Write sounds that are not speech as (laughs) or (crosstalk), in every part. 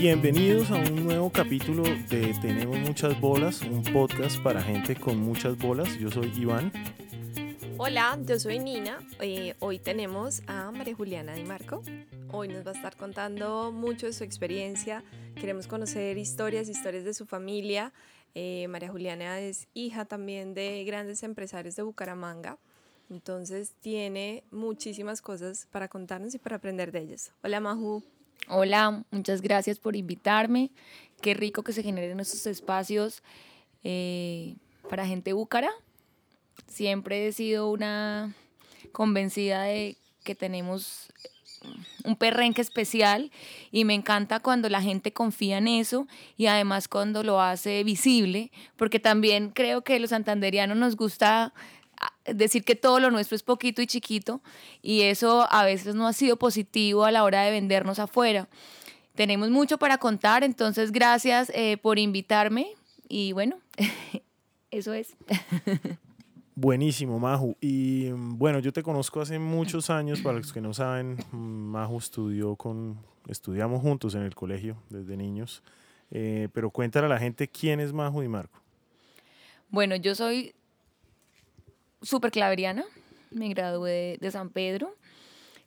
Bienvenidos a un nuevo capítulo de Tenemos muchas bolas, un podcast para gente con muchas bolas. Yo soy Iván. Hola, yo soy Nina. Eh, hoy tenemos a María Juliana Di Marco. Hoy nos va a estar contando mucho de su experiencia. Queremos conocer historias, historias de su familia. Eh, María Juliana es hija también de grandes empresarios de Bucaramanga. Entonces tiene muchísimas cosas para contarnos y para aprender de ellas. Hola Maju. Hola, muchas gracias por invitarme. Qué rico que se generen estos espacios eh, para gente búcara. Siempre he sido una convencida de que tenemos un perrenque especial y me encanta cuando la gente confía en eso y además cuando lo hace visible, porque también creo que los santanderianos nos gusta decir que todo lo nuestro es poquito y chiquito y eso a veces no ha sido positivo a la hora de vendernos afuera. Tenemos mucho para contar, entonces gracias eh, por invitarme y bueno, (laughs) eso es. Buenísimo, Maju. Y bueno, yo te conozco hace muchos años, para los que no saben, Maju estudió con, estudiamos juntos en el colegio desde niños, eh, pero cuéntale a la gente quién es Maju y Marco. Bueno, yo soy súper claveriana. Me gradué de San Pedro.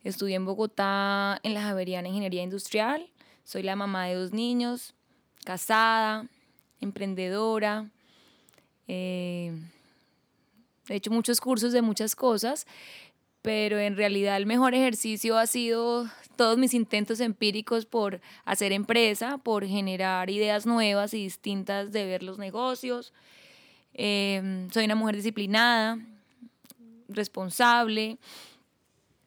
Estudié en Bogotá en la Javeriana Ingeniería Industrial. Soy la mamá de dos niños, casada, emprendedora. Eh, he hecho muchos cursos de muchas cosas, pero en realidad el mejor ejercicio ha sido todos mis intentos empíricos por hacer empresa, por generar ideas nuevas y distintas de ver los negocios. Eh, soy una mujer disciplinada, responsable,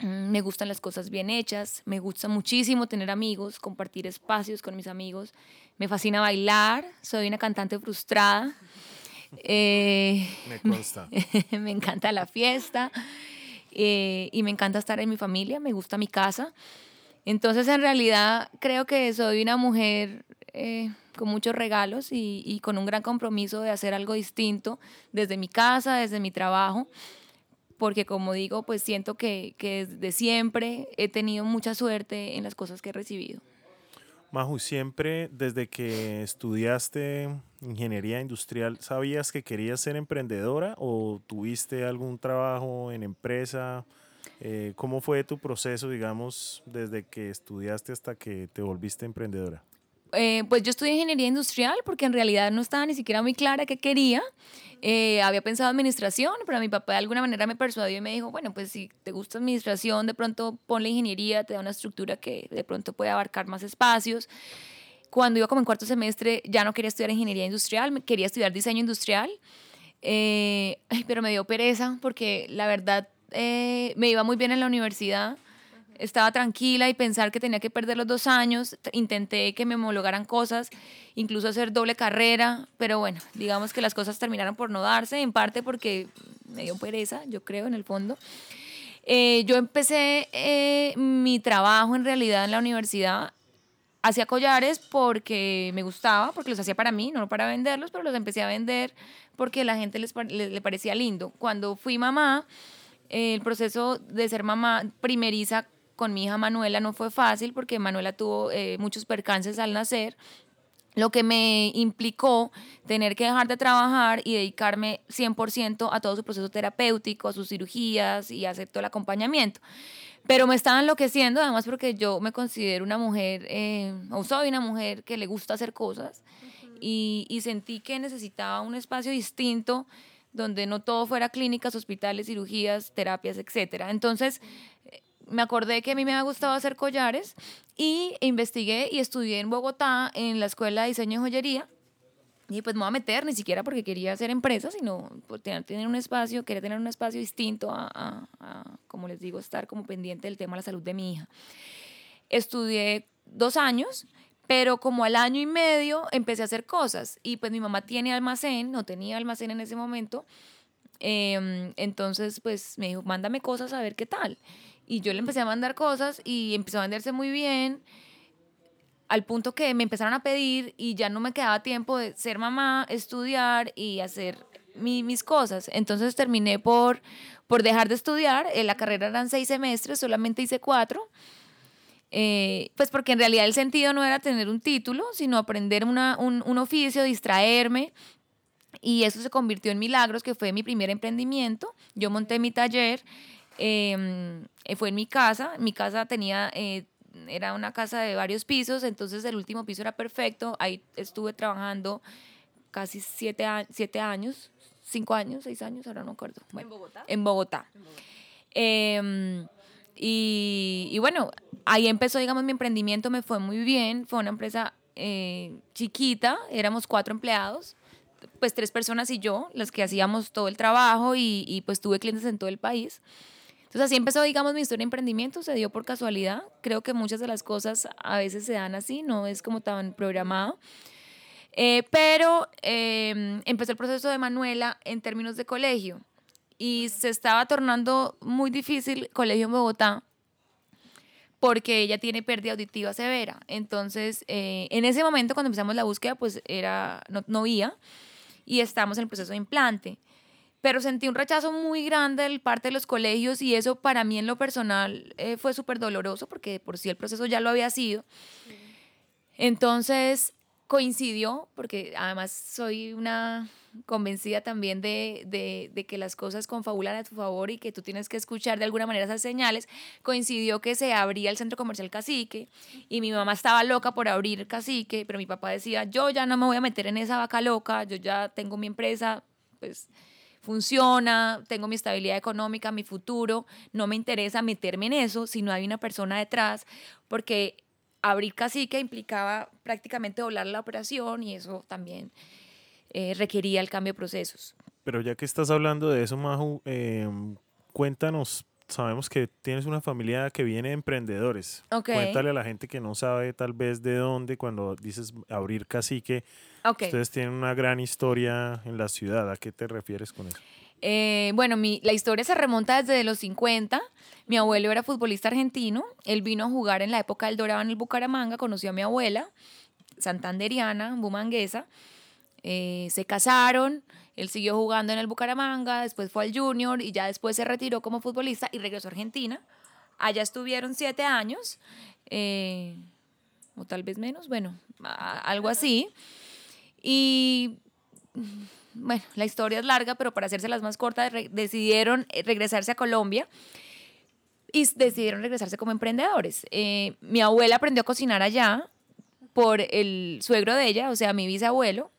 mm, me gustan las cosas bien hechas, me gusta muchísimo tener amigos, compartir espacios con mis amigos, me fascina bailar, soy una cantante frustrada. (laughs) Eh, me consta. (laughs) me encanta la fiesta eh, y me encanta estar en mi familia, me gusta mi casa. Entonces, en realidad, creo que soy una mujer eh, con muchos regalos y, y, con un gran compromiso de hacer algo distinto desde mi casa, desde mi trabajo porque como digo, pues siento que, que desde siempre he tenido mucha suerte en las cosas que he recibido. Maju, siempre desde que estudiaste ingeniería industrial, ¿sabías que querías ser emprendedora o tuviste algún trabajo en empresa? Eh, ¿Cómo fue tu proceso, digamos, desde que estudiaste hasta que te volviste emprendedora? Eh, pues yo estudié ingeniería industrial porque en realidad no estaba ni siquiera muy clara qué quería. Eh, había pensado administración, pero mi papá de alguna manera me persuadió y me dijo, bueno, pues si te gusta administración, de pronto ponle ingeniería, te da una estructura que de pronto puede abarcar más espacios. Cuando iba como en cuarto semestre ya no quería estudiar ingeniería industrial, quería estudiar diseño industrial, eh, (laughs) pero me dio pereza porque la verdad me iba muy bien en la universidad estaba tranquila y pensar que tenía que perder los dos años. Intenté que me homologaran cosas, incluso hacer doble carrera, pero bueno, digamos que las cosas terminaron por no darse, en parte porque me dio pereza, yo creo, en el fondo. Eh, yo empecé eh, mi trabajo en realidad en la universidad. Hacía collares porque me gustaba, porque los hacía para mí, no para venderlos, pero los empecé a vender porque la gente les, le parecía lindo. Cuando fui mamá, el proceso de ser mamá primeriza con mi hija Manuela no fue fácil porque Manuela tuvo eh, muchos percances al nacer, lo que me implicó tener que dejar de trabajar y dedicarme 100% a todo su proceso terapéutico, a sus cirugías y hacer todo el acompañamiento. Pero me estaba enloqueciendo, además porque yo me considero una mujer, eh, o soy una mujer que le gusta hacer cosas, y, y sentí que necesitaba un espacio distinto donde no todo fuera clínicas, hospitales, cirugías, terapias, etc. Entonces, me acordé que a mí me ha gustado hacer collares y investigué y estudié en Bogotá en la Escuela de Diseño y Joyería. Y pues me voy a meter, ni siquiera porque quería hacer empresa, sino por tener, un espacio, quería tener un espacio distinto a, como les digo, estar como pendiente del tema de la salud de mi hija. Estudié dos años, pero como al año y medio empecé a hacer cosas. Y pues mi mamá tiene almacén, no tenía almacén en ese momento. Em, entonces pues me dijo, mándame cosas a ver qué tal. Y yo le empecé a mandar cosas y empezó a venderse muy bien, al punto que me empezaron a pedir y ya no me quedaba tiempo de ser mamá, estudiar y hacer mis cosas. Entonces terminé por, por dejar de estudiar, en la carrera eran seis semestres, solamente hice cuatro. eh, pues porque en realidad el sentido no era tener un título, sino aprender una, un, un oficio, distraerme. Y eso se convirtió en Milagros, que fue mi primer emprendimiento. Yo monté mi taller, eh, fue en mi casa. Mi casa tenía, eh, era una casa de varios pisos, entonces el último piso era perfecto. Ahí estuve trabajando casi siete, siete años, cinco años, seis años, ahora no acuerdo. ¿En Bogotá? En Bogotá. Em, y, y, bueno, ahí empezó, digamos, mi emprendimiento, me fue muy bien, fue una empresa eh, chiquita, éramos cuatro empleados, pues tres personas y yo, las que hacíamos todo el trabajo y, y pues tuve clientes en todo el país. Entonces así empezó, digamos, mi historia de emprendimiento, se dio por casualidad. Creo que muchas de las cosas a veces se dan así, no es como tan programado. Eh, pero eh, empezó el proceso de Manuela en términos de colegio y se estaba tornando muy difícil colegio en Bogotá porque ella tiene pérdida auditiva severa. Entonces, eh, en ese momento cuando empezamos la búsqueda, pues era, no, no oía y estamos en el proceso de implante. Pero sentí un rechazo muy grande de parte de los colegios y eso para mí en lo personal eh, fue súper doloroso porque por sí el proceso ya lo había sido. Entonces coincidió, porque además soy una convencida también de, de, de, que las cosas confabulan a tu favor y que tú tienes que escuchar de alguna manera esas señales, coincidió que se abría el centro comercial Cacique y mi mamá estaba loca por abrir Cacique, pero mi papá decía, yo ya no me voy a meter en esa vaca loca, yo ya tengo mi empresa, pues funciona, tengo mi estabilidad económica, mi futuro, no me interesa meterme en eso si no hay una persona detrás, porque abrir cacique implicaba prácticamente doblar la operación y eso también eh, requería el cambio de procesos. Pero ya que estás hablando de eso, Maju, eh, cuéntanos, sabemos que tienes una familia que viene de emprendedores. Okay. Cuéntale a la gente que no sabe tal vez de dónde, cuando dices abrir cacique, okay. ustedes tienen una gran historia en la ciudad. ¿A qué te refieres con eso? Eh, bueno, mi, la historia se remonta desde los 50. Mi abuelo era futbolista argentino. Él vino a jugar en la época del Dorado en el Bucaramanga. Conoció a mi abuela, santanderiana, bumanguesa. Eh, se casaron. Él siguió jugando en el Bucaramanga. Después fue al Junior y ya después se retiró como futbolista y regresó a Argentina. Allá estuvieron siete años. Eh, o tal vez menos. Bueno, algo así. Y bueno, la historia es larga, pero para hacerse las más cortas, decidieron regresarse a Colombia y decidieron regresarse como emprendedores. Eh, mi abuela aprendió a cocinar allá por el suegro de ella, o sea, mi bisabuelo.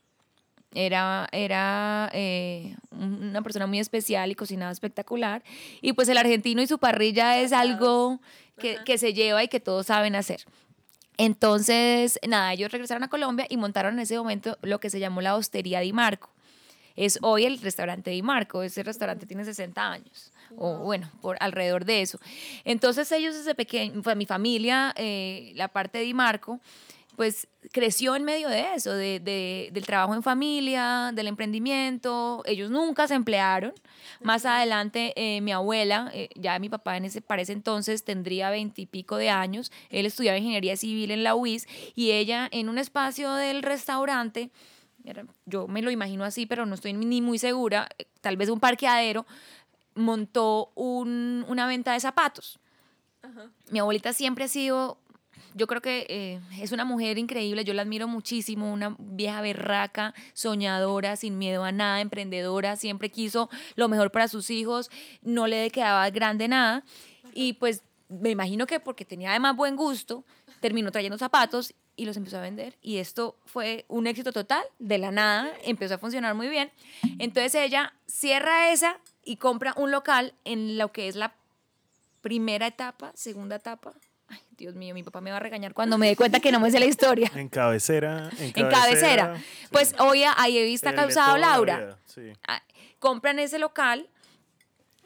Era, era eh, una persona muy especial y cocinaba espectacular. Y pues el argentino y su parrilla es algo que, que se lleva y que todos saben hacer. Entonces, nada, ellos regresaron a Colombia y montaron en ese momento lo que se llamó la Hostería Di Marco es hoy el restaurante Di Marco. Ese restaurante tiene 60 años, o bueno, por alrededor de eso. Entonces ellos desde pequeño, mi familia, eh, la parte de Di Marco, pues creció en medio de eso, de, de, del trabajo en familia, del emprendimiento. Ellos nunca se emplearon. Más adelante, eh, mi abuela, eh, ya mi papá en ese, para ese entonces tendría veintipico de años, él estudiaba ingeniería civil en la UIS y ella en un espacio del restaurante, yo me lo imagino así, pero no estoy ni muy segura, tal vez un parqueadero, montó un, una venta de zapatos. Ajá. Mi abuelita siempre ha sido, yo creo que eh, es una mujer increíble, yo la admiro muchísimo, una vieja berraca, soñadora, sin miedo a nada, emprendedora, siempre quiso lo mejor para sus hijos, no le quedaba grande nada. Y pues me imagino que porque tenía además buen gusto, terminó trayendo zapatos y los empezó a vender. Y esto fue un éxito total, de la nada, empezó a funcionar muy bien. Entonces ella cierra esa y compra un local en lo que es la primera etapa, segunda etapa. Ay, Dios mío, mi papá me va a regañar cuando me dé cuenta que no me sé la historia. En cabecera. En cabecera. En cabecera. Sí. Pues hoy ahí está causado Laura. Sí. Compran ese local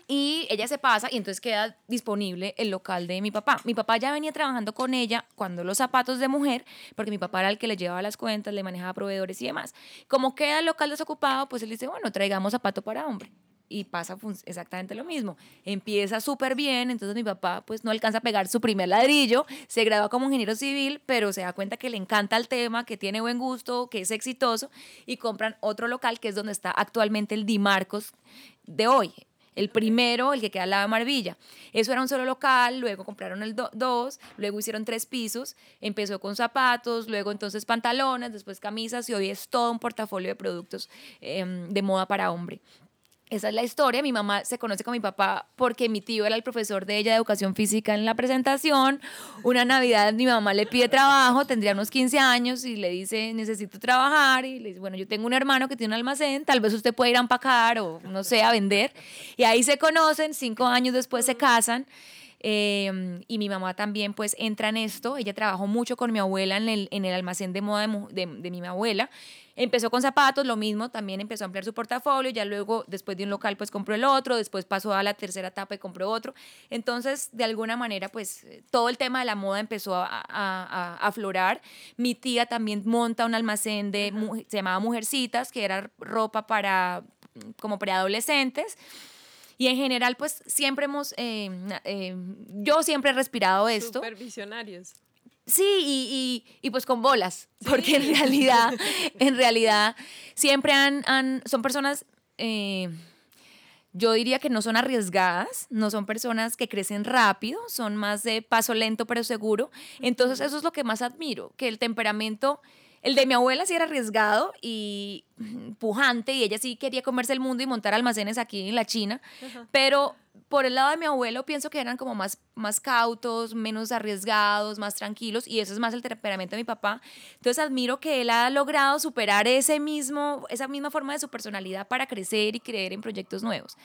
y ella se pasa y entonces queda disponible el local de mi papá. Mi papá ya venía trabajando con ella cuando los zapatos de mujer, porque mi papá era el que le llevaba las cuentas, le manejaba proveedores y demás. Como queda el local desocupado, pues él dice, bueno, traigamos zapato para hombre. Y pasa exactamente lo mismo. Empieza súper bien, entonces mi papá pues no alcanza a pegar su primer ladrillo, se gradúa como ingeniero civil, pero se da cuenta que le encanta el tema, que tiene buen gusto, que es exitoso y compran otro local que es donde está actualmente el Di Marcos de hoy, el primero, el que queda al lado de Marvilla. Eso era un solo local, luego compraron el dos, luego hicieron tres pisos, empezó con zapatos, luego entonces pantalones, después camisas y hoy es todo un portafolio de productos em, de moda para hombre. Esa es la historia. Mi mamá se conoce con mi papá porque mi tío era el profesor de ella de educación física en la presentación. Una Navidad mi mamá le pide trabajo, tendría unos 15 años y le dice, necesito trabajar. Y le dice, bueno, yo tengo un hermano que tiene un almacén, tal vez usted puede ir a empacar o no sé, a vender. Y ahí se conocen, cinco años después se casan. Em, y mi mamá también pues entra en esto. Ella trabajó mucho con mi abuela en el, en el almacén de moda de, de, de mi abuela. Empezó con zapatos, lo mismo, también empezó a ampliar su portafolio, ya luego después de un local pues compró el otro, después pasó a la tercera etapa y compró otro. Entonces, de alguna manera pues todo el tema de la moda empezó a, a, aflorar. Mi tía también monta un almacén de, se llamaba Mujercitas, que era ropa para como preadolescentes. Y en general, pues siempre hemos, eh, eh, yo siempre he respirado esto. Supervisionarios. Sí, y, y, pues con bolas, porque en realidad, en realidad, siempre han, han son personas, eh, yo diría que no son arriesgadas, no son personas que crecen rápido, son más de paso lento pero seguro. Entonces eso es lo que más admiro, que el temperamento, el de mi abuela sí era arriesgado y pujante y ella sí quería comerse el mundo y montar almacenes aquí en la China, pero por el lado de mi abuelo pienso que eran como más, más cautos, menos arriesgados, más tranquilos y eso es más el temperamento de mi papá. Entonces admiro que él ha logrado superar ese mismo, esa misma forma de su personalidad para crecer y creer en proyectos nuevos.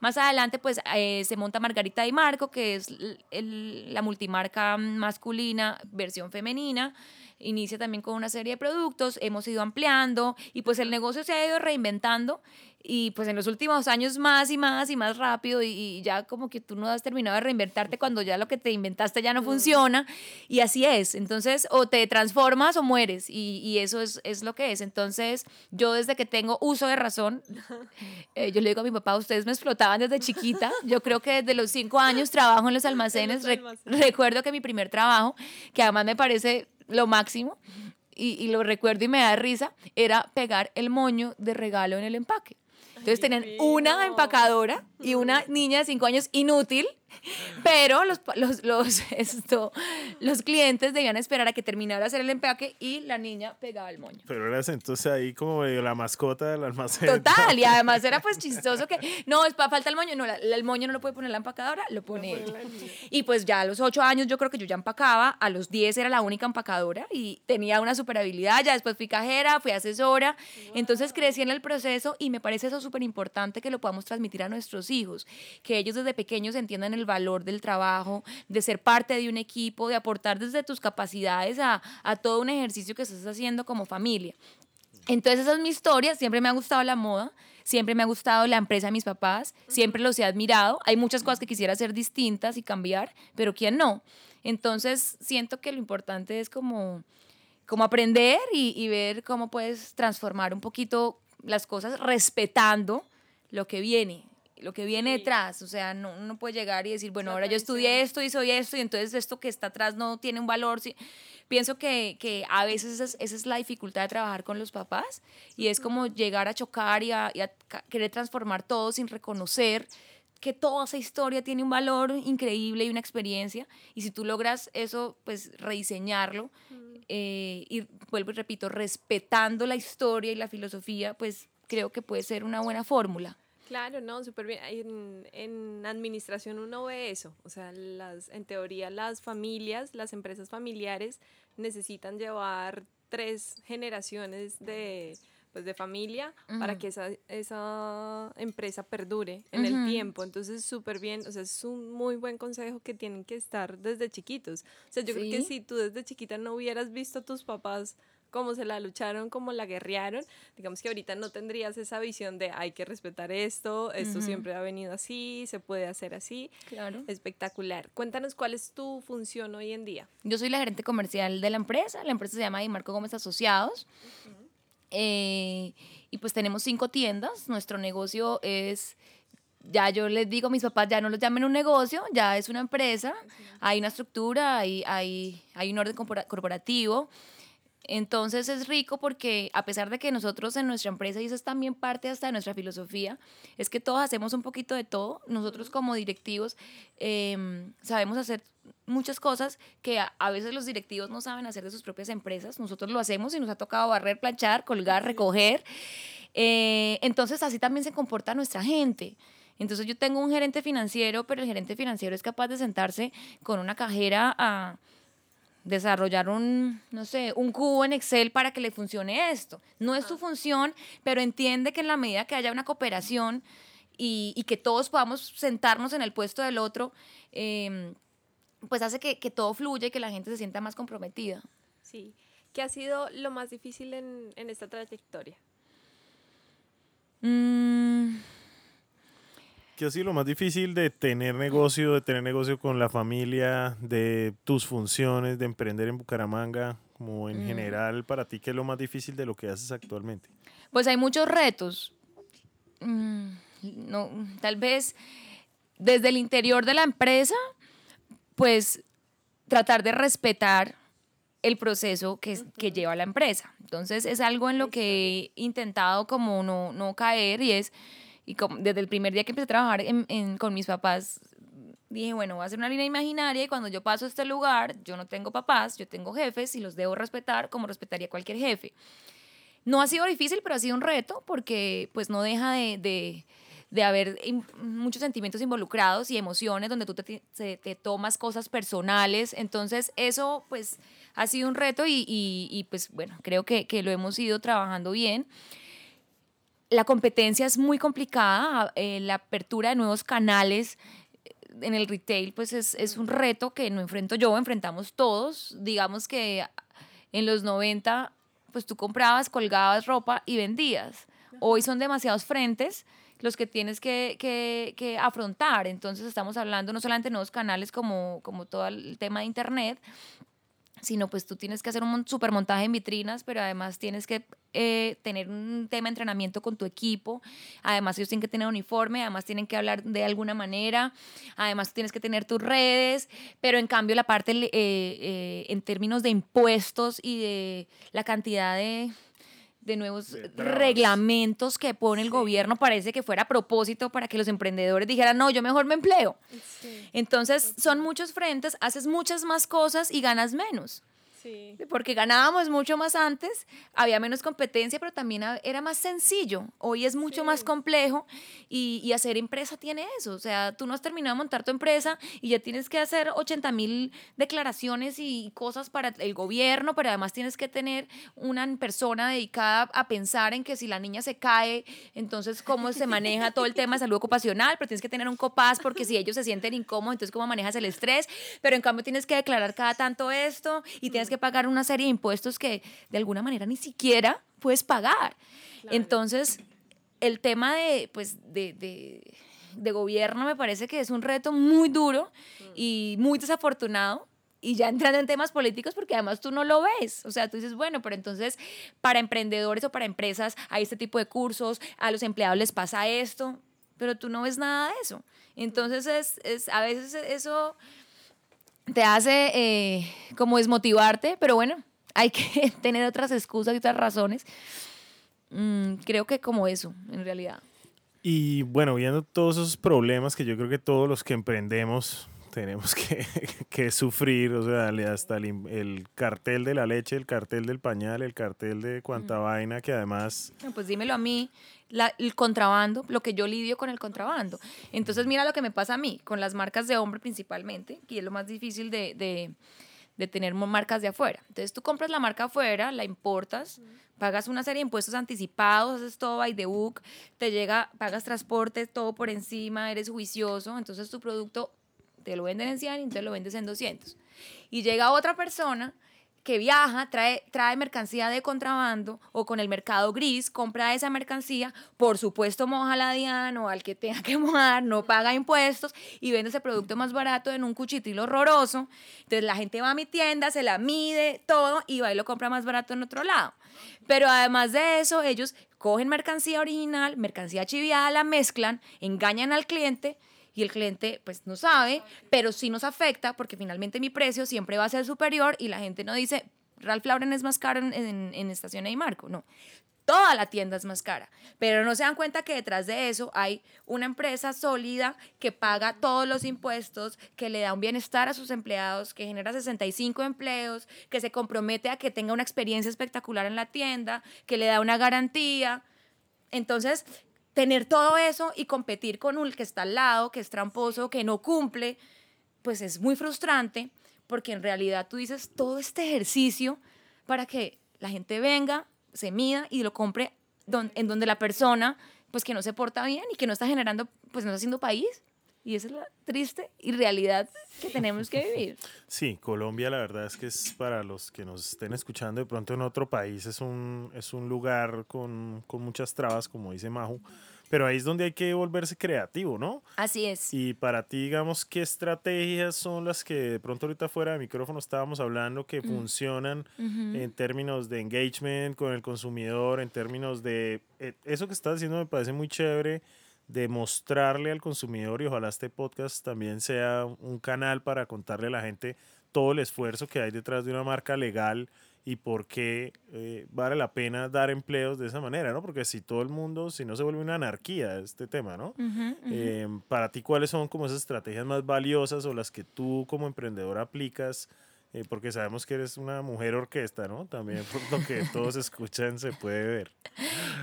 Más adelante, pues eh, se monta Margarita y Marco, que es la multimarca masculina, versión femenina inicia también con una serie de productos, hemos ido ampliando y pues el negocio se ha ido reinventando y pues en los últimos años más y más y más rápido y, ya como que tú no has terminado de reinventarte cuando ya lo que te inventaste ya no funciona y así es. Entonces o te transformas o mueres y, y eso es, es, lo que es. Entonces yo desde que tengo uso de razón, (laughs) eh, yo le digo a mi papá, ustedes me explotaban desde chiquita. Yo creo que desde los cinco años trabajo en los (laughs) almacenes. recuerdo que mi primer trabajo, que además me parece lo máximo, y, y, lo recuerdo y me da risa, era pegar el moño de regalo en el empaque. Entonces tenían una empacadora y una niña de cinco años inútil (laughs) pero los, los, los, esto, los clientes debían esperar a que terminara de hacer el empaque y la niña pegaba el moño. Pero eras entonces ahí como la mascota del almacén. Total, y (laughs) además era pues chistoso que, no, es para falta el moño, no, el moño no lo puede poner la empacadora, lo pone ella. Y pues ya a los ocho años yo creo que yo ya empacaba, a los diez era la única empacadora y tenía una super habilidad, ya después fui cajera, fui asesora, entonces crecí en el proceso y me parece eso súper importante que lo podamos transmitir a nuestros hijos, que ellos desde pequeños entiendan el valor del trabajo, de ser parte de un equipo, de aportar desde tus capacidades a, a todo un ejercicio que estás haciendo como familia. Entonces esa es mi historia, siempre me ha gustado la moda, siempre me ha gustado la empresa de mis papás, siempre los he admirado. Hay muchas cosas que quisiera hacer distintas y cambiar, pero ¿quién no? Entonces siento que lo importante es como, como aprender y, y ver cómo puedes transformar un poquito las cosas respetando lo que viene, lo que viene detrás, o sea, no uno puede llegar y decir, bueno, ahora yo estudié esto y soy esto y entonces esto que está atrás no tiene un valor. Sí. Pienso que, que a veces esa es, la dificultad de trabajar con los papás y es como llegar a chocar y a, querer transformar todo sin reconocer que toda esa historia tiene un valor increíble y una experiencia y si tú logras eso, pues rediseñarlo eh, y vuelvo y repito, respetando la historia y la filosofía, pues creo que puede ser una buena fórmula. Claro, no, súper bien. En, en, administración uno ve eso. O sea, las, en teoría las familias, las empresas familiares necesitan llevar tres generaciones de, pues, de familia para que esa, esa empresa perdure en el tiempo. Entonces, súper bien. O sea, es un muy buen consejo que tienen que estar desde chiquitos. O sea, yo creo que si tú desde chiquita no hubieras visto a tus papás cómo se la lucharon, cómo la guerrearon, digamos que ahorita no tendrías esa visión de hay que respetar esto, esto siempre ha venido así, se puede hacer así. Claro. Espectacular. Cuéntanos cuál es tu función hoy en día. Yo soy la gerente comercial de la empresa, la empresa se llama Marco Gómez Asociados. Eh, y pues tenemos cinco tiendas, nuestro negocio es ya yo les digo mis papás, ya no lo llamen un negocio, ya es una empresa, hay una estructura, hay, hay, hay un orden corporativo, Entonces es rico porque a pesar de que nosotros en nuestra empresa, y eso es también parte hasta de nuestra filosofía, es que todos hacemos un poquito de todo. Nosotros como directivos em, sabemos hacer muchas cosas que a, veces los directivos no saben hacer de sus propias empresas. Nosotros lo hacemos y nos ha tocado barrer, planchar, colgar, recoger. Eh, entonces así también se comporta nuestra gente. Entonces yo tengo un gerente financiero, pero el gerente financiero es capaz de sentarse con una cajera a desarrollar un, no sé, un cubo en Excel para que le funcione esto. No es su función, pero entiende que en la medida que haya una cooperación y, que todos podamos sentarnos en el puesto del otro, em, pues hace que, todo fluya y que la gente se sienta más comprometida. Sí. ¿Qué ha sido lo más difícil en, esta trayectoria? Mm. ¿Qué ha sido lo más difícil de tener negocio, de tener negocio con la familia, de tus funciones, de emprender en Bucaramanga? Como en mm. general, para ti, ¿qué es lo más difícil de lo que haces actualmente? Pues hay muchos retos. Mm, no, tal vez desde el interior de la empresa, pues tratar de respetar el proceso que, que lleva la empresa. Entonces es algo en lo que he intentado como no, no caer y es y como, desde el primer día que empecé a trabajar en, con mis papás, dije, bueno, voy a hacer una línea imaginaria y cuando yo paso a este lugar, yo no tengo papás, yo tengo jefes y los debo respetar como respetaría cualquier jefe. No ha sido difícil, pero ha sido un reto porque pues no deja de, de, de haber muchos sentimientos involucrados y emociones donde tú te, te, tomas cosas personales. Entonces eso pues ha sido un reto y, y, y pues bueno, creo que, que lo hemos ido trabajando bien la competencia es muy complicada, eh, la apertura de nuevos canales eh, en el retail pues es, un reto que no enfrento yo, enfrentamos todos. Digamos que en los 90 pues tú comprabas, colgabas ropa y vendías. Hoy son demasiados frentes los que tienes que, que, afrontar. Entonces estamos hablando no solamente de nuevos canales como, como todo el tema de Internet, sino pues tú tienes que hacer un super montaje en vitrinas, pero además tienes que eh, tener un tema de entrenamiento con tu equipo, además ellos tienen que tener uniforme, además tienen que hablar de alguna manera, además tienes que tener tus redes, pero en cambio la parte eh, eh, en términos de impuestos y de la cantidad de de nuevos reglamentos que pone el gobierno, parece que fuera a propósito para que los emprendedores dijeran, no, yo mejor me empleo. Entonces, son muchos frentes, haces muchas más cosas y ganas menos. Porque ganábamos mucho más antes, había menos competencia, pero también era más sencillo. Hoy es mucho más complejo y, y, hacer empresa tiene eso. O sea, tú no has terminado de montar tu empresa y ya tienes que hacer 80 mil declaraciones y cosas para el gobierno, pero además tienes que tener una persona dedicada a pensar en que si la niña se cae, entonces cómo se maneja todo el tema de salud ocupacional, pero tienes que tener un copaz porque si ellos se sienten incómodos, entonces cómo manejas el estrés, pero en cambio tienes que declarar cada tanto esto y tienes que pagar una serie de impuestos que de alguna manera ni siquiera puedes pagar. Entonces, el tema de, pues, de, de, de, gobierno me parece que es un reto muy duro mm. y muy desafortunado. Y ya entrando en temas políticos, porque además tú no lo ves. O sea, tú dices, bueno, pero entonces para emprendedores o para empresas hay este tipo de cursos, a los empleados les pasa esto, pero tú no ves nada de eso. Entonces, es, es a veces eso te hace eh, como desmotivarte, pero bueno, hay que (laughs) tener otras excusas y otras razones. Mm, creo que como eso, en realidad. Y bueno, viendo todos esos problemas que yo creo que todos los que emprendemos tenemos que, (laughs) que sufrir, o sea, hasta el, cartel de la leche, el cartel del pañal, el cartel de cuanta vaina que además... Pues dímelo a mí, el contrabando, lo que yo lidio con el contrabando. Entonces mira lo que me pasa a mí, con las marcas de hombre principalmente, que es lo más difícil de, de, de tener marcas de afuera. Entonces tú compras la marca afuera, la importas, pagas una serie de impuestos anticipados, haces todo by the book, te llega, pagas transporte, todo por encima, eres juicioso, entonces tu producto te lo venden en 100 y entonces lo vendes en 200. Y llega otra persona que viaja, trae, trae mercancía de contrabando o con el mercado gris, compra esa mercancía, por supuesto moja la DIAN o al que tenga que mojar, no paga impuestos y vende ese producto más barato en un cuchitril horroroso. Entonces la gente va a mi tienda, se la mide, todo y va y lo compra más barato en otro lado. Pero además de eso, ellos cogen mercancía original, mercancía chiviada, la mezclan, engañan al cliente y el cliente pues no sabe, pero sí nos afecta porque finalmente mi precio siempre va a ser superior y la gente no dice, Ralph Lauren es más caro en, en, en Estación y Marco, no toda la tienda es más cara. Pero no se dan cuenta que detrás de eso hay una empresa sólida que paga todos los impuestos, que le da un bienestar a sus empleados, que genera 65 empleos, que se compromete a que tenga una experiencia espectacular en la tienda, que le da una garantía. Entonces, tener todo eso y competir con un que está al lado, que es tramposo, que no cumple, pues es muy frustrante porque en realidad tú dices todo este ejercicio para que la gente venga, se mida y lo compre en donde la persona, pues que no se porta bien y que no está generando, pues no está haciendo país. Y esa es la triste y realidad que tenemos que vivir. (laughs) Sí, Colombia la verdad es que es para los que nos estén escuchando de pronto en otro país, es un, es un lugar con, con muchas trabas, como dice Maju pero ahí es donde hay que volverse creativo, ¿no? Así es. Y para ti, digamos, ¿qué estrategias son las que de pronto ahorita fuera de micrófono estábamos hablando que mm. funcionan en términos de engagement con el consumidor, en términos de... Eh, eso que estás diciendo me parece muy chévere de mostrarle al consumidor y ojalá este podcast también sea un canal para contarle a la gente todo el esfuerzo que hay detrás de una marca legal y por qué eh, vale la pena dar empleos de esa manera, ¿no? Porque si todo el mundo, si no se vuelve una anarquía este tema, ¿no? Em, para ti, ¿cuáles son como esas estrategias más valiosas o las que tú como emprendedor aplicas? Eh, porque sabemos que eres una mujer orquesta, ¿no? También por lo que todos escuchan se puede ver.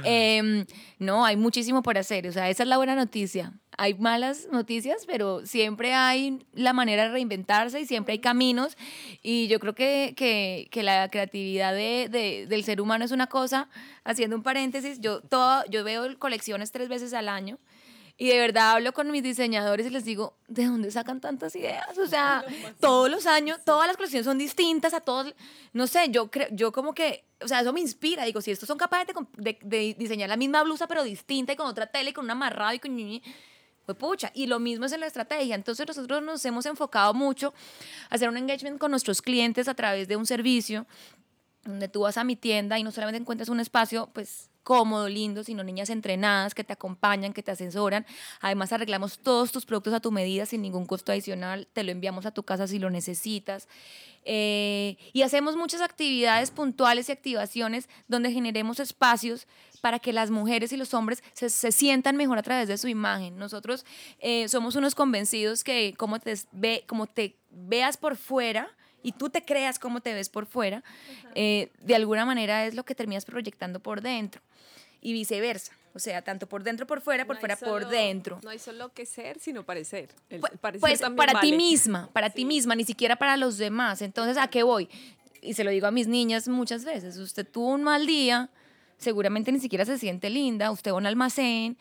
Em, no, hay muchísimo por hacer, o sea, esa es la buena noticia hay malas noticias, pero siempre hay la manera de reinventarse y siempre hay caminos. Y yo creo que, que, que la creatividad de, de, del ser humano es una cosa, haciendo un paréntesis, yo, todo, yo veo colecciones tres veces al año. Y de verdad hablo con mis diseñadores y les digo, ¿de dónde sacan tantas ideas? O sea, (laughs) todos los años, todas las colecciones son distintas a todos. No sé, yo creo, yo como que, o sea, eso me inspira. Digo, si estos son capaces de, de, diseñar la misma blusa, pero distinta y con otra tela y con un amarrado y con pues pucha, y lo mismo es en la estrategia. Entonces nosotros nos hemos enfocado mucho a hacer un engagement con nuestros clientes a través de un servicio donde tú vas a mi tienda y no solamente encuentras un espacio, pues cómodo, lindo, sino niñas entrenadas que te acompañan, que te asesoran. Además, arreglamos todos tus productos a tu medida sin ningún costo adicional, te lo enviamos a tu casa si lo necesitas. Eh, y hacemos muchas actividades puntuales y activaciones donde generemos espacios para que las mujeres y los hombres se, se sientan mejor a través de su imagen. Nosotros eh, somos unos convencidos que como te, ve, como te veas por fuera, y tú te creas cómo te ves por fuera, eh, de alguna manera es lo que terminas proyectando por dentro y viceversa. O sea, tanto por dentro por fuera, por fuera por dentro. No hay solo que ser, sino parecer. pues, pues para ti misma, para ti misma, ni siquiera para los demás. Entonces, ¿a qué voy? Y se lo digo a mis niñas muchas veces. Usted tuvo un mal día, seguramente ni siquiera se siente linda. Usted va a un almacén,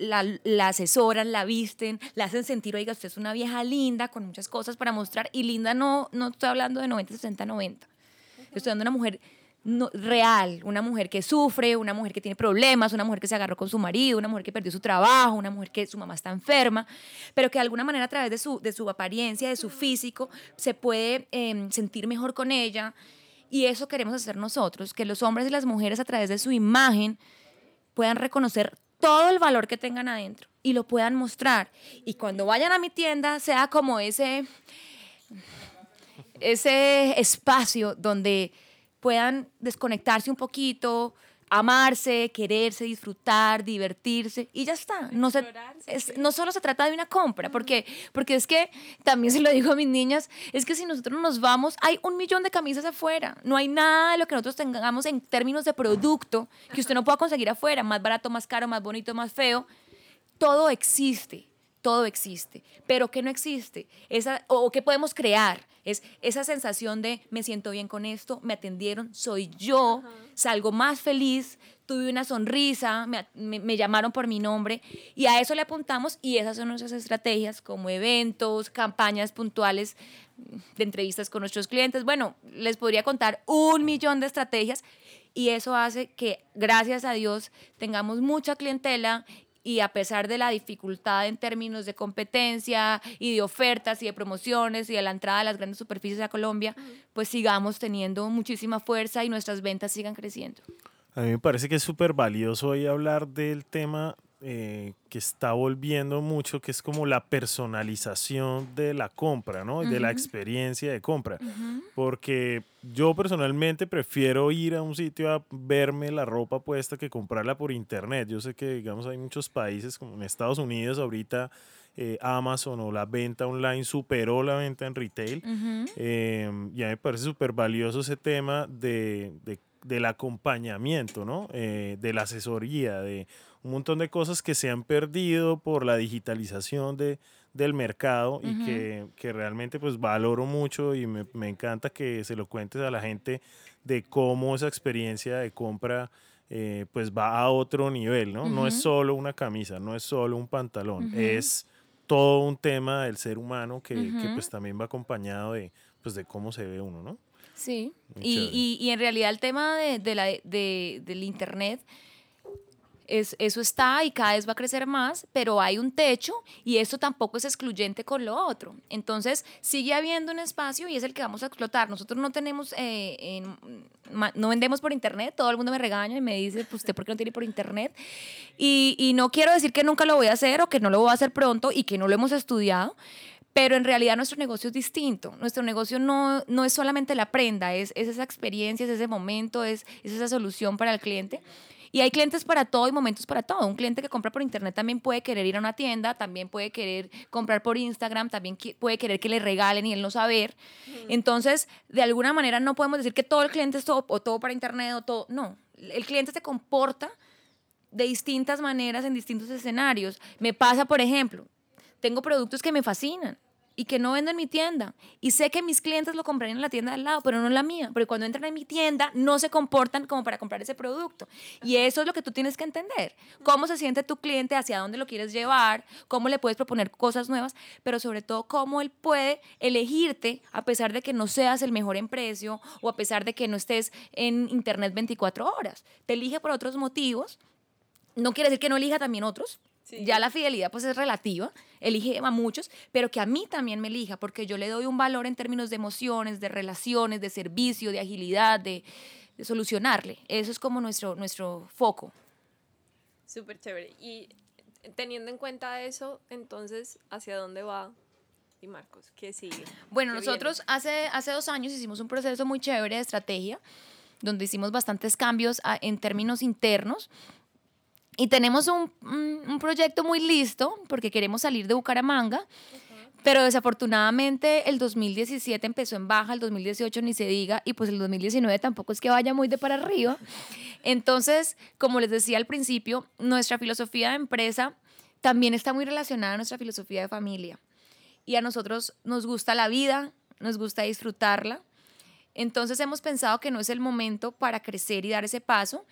la, la, asesoran, la visten, la hacen sentir, oiga, usted es una vieja linda con muchas cosas para mostrar. Y linda no, no estoy hablando de 90, 60, 90. Estoy hablando de una mujer no, real, una mujer que sufre, una mujer que tiene problemas, una mujer que se agarró con su marido, una mujer que perdió su trabajo, una mujer que su mamá está enferma, pero que de alguna manera a través de su, de su apariencia, de su físico, se puede em, sentir mejor con ella. Y eso queremos hacer nosotros, que los hombres y las mujeres a través de su imagen puedan reconocer todo el valor que tengan adentro y lo puedan mostrar. Y cuando vayan a mi tienda sea como ese, ese espacio donde puedan desconectarse un poquito, amarse, quererse, disfrutar, divertirse y ya está. No, se, no solo se trata de una compra, porque, porque es que, también se lo digo a mis niñas, es que si nosotros nos vamos, hay un millón de camisas afuera, no hay nada de lo que nosotros tengamos en términos de producto que usted no pueda conseguir afuera, más barato, más caro, más bonito, más feo, todo existe todo existe, pero ¿qué no existe? Esa, o qué podemos crear. Es esa sensación de me siento bien con esto, me atendieron, soy yo, salgo más feliz, tuve una sonrisa, me, me, llamaron por mi nombre y a eso le apuntamos y esas son nuestras estrategias como eventos, campañas puntuales de entrevistas con nuestros clientes. Bueno, les podría contar un millón de estrategias y eso hace que, gracias a Dios, tengamos mucha clientela y a pesar de la dificultad en términos de competencia y de ofertas y de promociones y de la entrada de las grandes superficies a Colombia, pues sigamos teniendo muchísima fuerza y nuestras ventas sigan creciendo. A mí me parece que es súper valioso hoy hablar del tema eh, que está volviendo mucho, que es como la personalización de la compra, ¿no? De la experiencia de compra. Porque yo personalmente prefiero ir a un sitio a verme la ropa puesta que comprarla por internet. Yo sé que, digamos, hay muchos países como en Estados Unidos ahorita. Eh, Amazon o la venta online superó la venta en retail. Em, y a mí me parece súper valioso ese tema de, del acompañamiento, ¿no? Eh, de la asesoría, de un montón de cosas que se han perdido por la digitalización de, del mercado y que, que, realmente pues valoro mucho y me, me, encanta que se lo cuentes a la gente de cómo esa experiencia de compra eh, pues va a otro nivel, ¿no? No es solo una camisa, no es solo un pantalón, es todo un tema del ser humano que, que, pues también va acompañado de, pues, de cómo se ve uno, ¿no? Sí, y, y, y, en realidad el tema de, de la, de, del Internet eso está y cada vez va a crecer más, pero hay un techo y esto tampoco es excluyente con lo otro. Entonces, sigue habiendo un espacio y es el que vamos a explotar. Nosotros no tenemos, eh, no vendemos por internet, todo el mundo me regaña y me dice, pues usted, ¿por qué no tiene por internet? Y, no quiero decir que nunca lo voy a hacer o que no lo voy a hacer pronto y que no lo hemos estudiado, pero en realidad nuestro negocio es distinto. Nuestro negocio no, no es solamente la prenda, es, es esa experiencia, es ese momento, es esa solución para el cliente. Y hay clientes para todo y momentos para todo. Un cliente que compra por internet también puede querer ir a una tienda, también puede querer comprar por Instagram, también puede querer que le regalen y él no saber. Entonces, de alguna manera no podemos decir que todo el cliente es todo o todo para internet o todo. No, el cliente se comporta de distintas maneras en distintos escenarios. Me pasa, por ejemplo, tengo productos que me fascinan y que no vendo en mi tienda. Y sé que mis clientes lo comprarían en la tienda al lado, pero no en la mía. Porque cuando entran en mi tienda no se comportan como para comprar ese producto. Y eso es lo que tú tienes que entender. Cómo se siente tu cliente, hacia dónde lo quieres llevar, cómo le puedes proponer cosas nuevas, pero sobre todo cómo él puede elegirte a pesar de que no seas el mejor en precio o a pesar de que no estés en internet 24 horas. Te elige por otros motivos. No quiere decir que no elija también otros, ya la fidelidad pues es relativa, elige a muchos, pero que a mí también me elija, porque yo le doy un valor en términos de emociones, de relaciones, de servicio, de agilidad, de, solucionarle. Eso es como nuestro, nuestro foco. Súper chévere. Y teniendo en cuenta eso, entonces, ¿hacia dónde va y Marcos? ¿Qué sigue? Bueno, nosotros hace, hace dos años hicimos un proceso muy chévere de estrategia, donde hicimos bastantes cambios en términos internos y tenemos un, un, proyecto muy listo porque queremos salir de Bucaramanga, pero desafortunadamente el 2017 empezó en baja, el 2018 ni se diga, y pues el 2019 tampoco es que vaya muy de para arriba. Entonces, como les decía al principio, nuestra filosofía de empresa también está muy relacionada a nuestra filosofía de familia. Y a nosotros nos gusta la vida, nos gusta disfrutarla. Entonces hemos pensado que no es el momento para crecer y dar ese paso,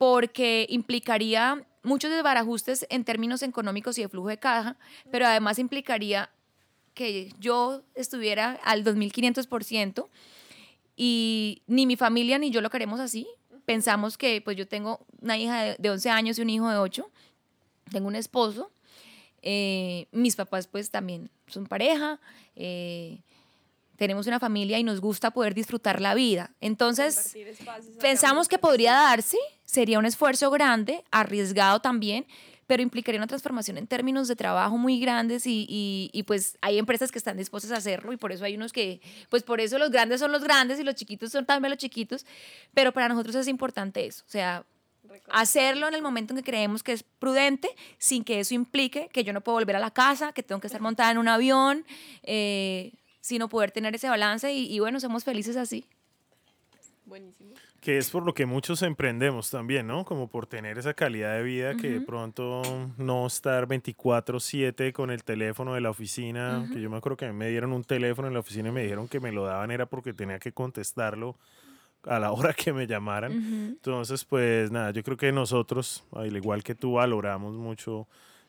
porque implicaría muchos desbarajustes en términos económicos y de flujo de caja, pero además implicaría que yo estuviera al 2500% y ni mi familia ni yo lo queremos así. Pensamos que pues yo tengo una hija de, 11 años y un hijo de 8, tengo un esposo, eh, mis papás pues también son pareja, eh, tenemos una familia y nos gusta poder disfrutar la vida. Entonces, pensamos que podría darse, sería un esfuerzo grande, arriesgado también, pero implicaría una transformación en términos de trabajo muy grandes y, y, pues hay empresas que están dispuestas a hacerlo y por eso hay unos que, pues por eso los grandes son los grandes y los chiquitos son también los chiquitos, pero para nosotros es importante eso, o sea, hacerlo en el momento en que creemos que es prudente, sin que eso implique que yo no puedo volver a la casa, que tengo que estar (laughs) montada en un avión, eh, sino poder tener ese balance y, bueno, somos felices así. Buenísimo. Que es por lo que muchos emprendemos también, ¿no? Como por tener esa calidad de vida que de pronto no estar 24/7 con el teléfono de la oficina, que yo me acuerdo que me dieron un teléfono en la oficina y me dijeron que me lo daban era porque tenía que contestarlo a la (laughs) hora que me llamaran. Entonces, pues nada, yo creo que nosotros, al igual que tú, valoramos mucho